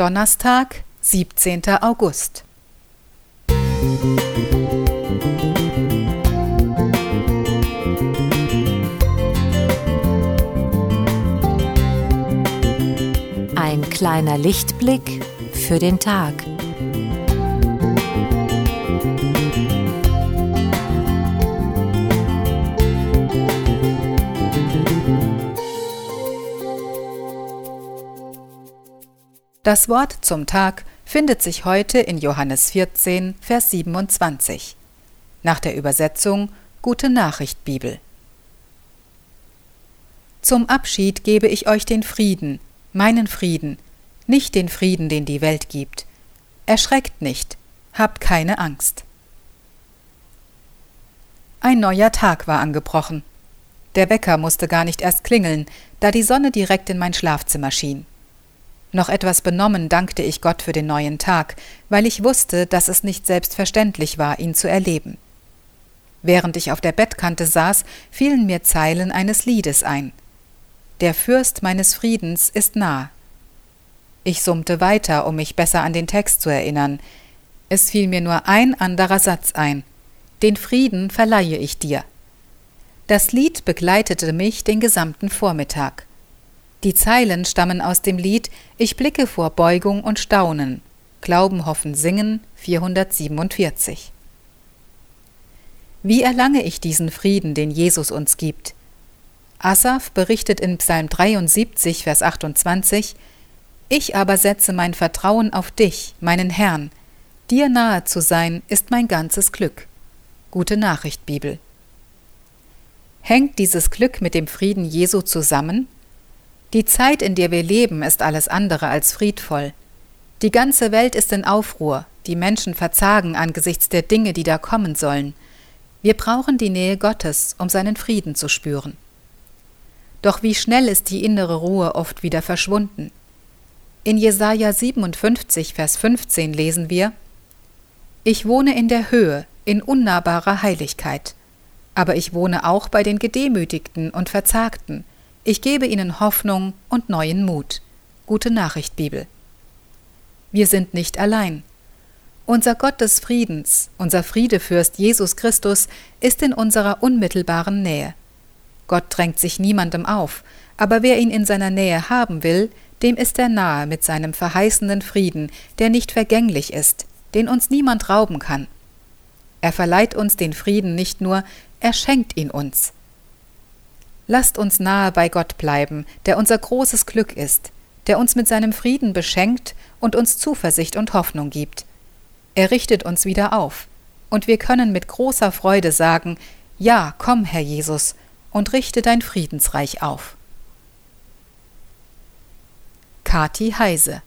Donnerstag, 17. August. Ein kleiner Lichtblick für den Tag. Das Wort zum Tag findet sich heute in Johannes 14, Vers 27. Nach der Übersetzung Gute Nachricht Bibel. Zum Abschied gebe ich euch den Frieden, meinen Frieden, nicht den Frieden, den die Welt gibt. Erschreckt nicht, habt keine Angst. Ein neuer Tag war angebrochen. Der Wecker musste gar nicht erst klingeln, da die Sonne direkt in mein Schlafzimmer schien. Noch etwas benommen dankte ich Gott für den neuen Tag, weil ich wusste, dass es nicht selbstverständlich war, ihn zu erleben. Während ich auf der Bettkante saß, fielen mir Zeilen eines Liedes ein. Der Fürst meines Friedens ist nah. Ich summte weiter, um mich besser an den Text zu erinnern. Es fiel mir nur ein anderer Satz ein. Den Frieden verleihe ich dir. Das Lied begleitete mich den gesamten Vormittag. Die Zeilen stammen aus dem Lied Ich blicke vor Beugung und Staunen. Glauben, Hoffen, Singen 447. Wie erlange ich diesen Frieden, den Jesus uns gibt? Asaf berichtet in Psalm 73, Vers 28, Ich aber setze mein Vertrauen auf dich, meinen Herrn. Dir nahe zu sein, ist mein ganzes Glück. Gute Nachricht, Bibel. Hängt dieses Glück mit dem Frieden Jesu zusammen? Die Zeit, in der wir leben, ist alles andere als friedvoll. Die ganze Welt ist in Aufruhr, die Menschen verzagen angesichts der Dinge, die da kommen sollen. Wir brauchen die Nähe Gottes, um seinen Frieden zu spüren. Doch wie schnell ist die innere Ruhe oft wieder verschwunden. In Jesaja 57, Vers 15 lesen wir: Ich wohne in der Höhe, in unnahbarer Heiligkeit. Aber ich wohne auch bei den Gedemütigten und Verzagten, ich gebe ihnen Hoffnung und neuen Mut. Gute Nachricht, Bibel. Wir sind nicht allein. Unser Gott des Friedens, unser Friedefürst Jesus Christus, ist in unserer unmittelbaren Nähe. Gott drängt sich niemandem auf, aber wer ihn in seiner Nähe haben will, dem ist er nahe mit seinem verheißenden Frieden, der nicht vergänglich ist, den uns niemand rauben kann. Er verleiht uns den Frieden nicht nur, er schenkt ihn uns. Lasst uns nahe bei Gott bleiben, der unser großes Glück ist, der uns mit seinem Frieden beschenkt und uns Zuversicht und Hoffnung gibt. Er richtet uns wieder auf, und wir können mit großer Freude sagen, Ja, komm, Herr Jesus, und richte dein Friedensreich auf. Kati Heise